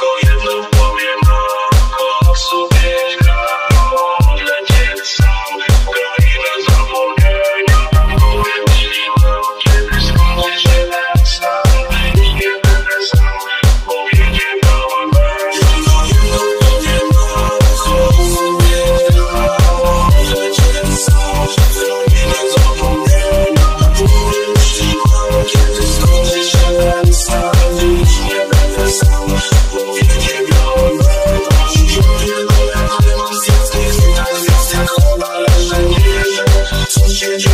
Go.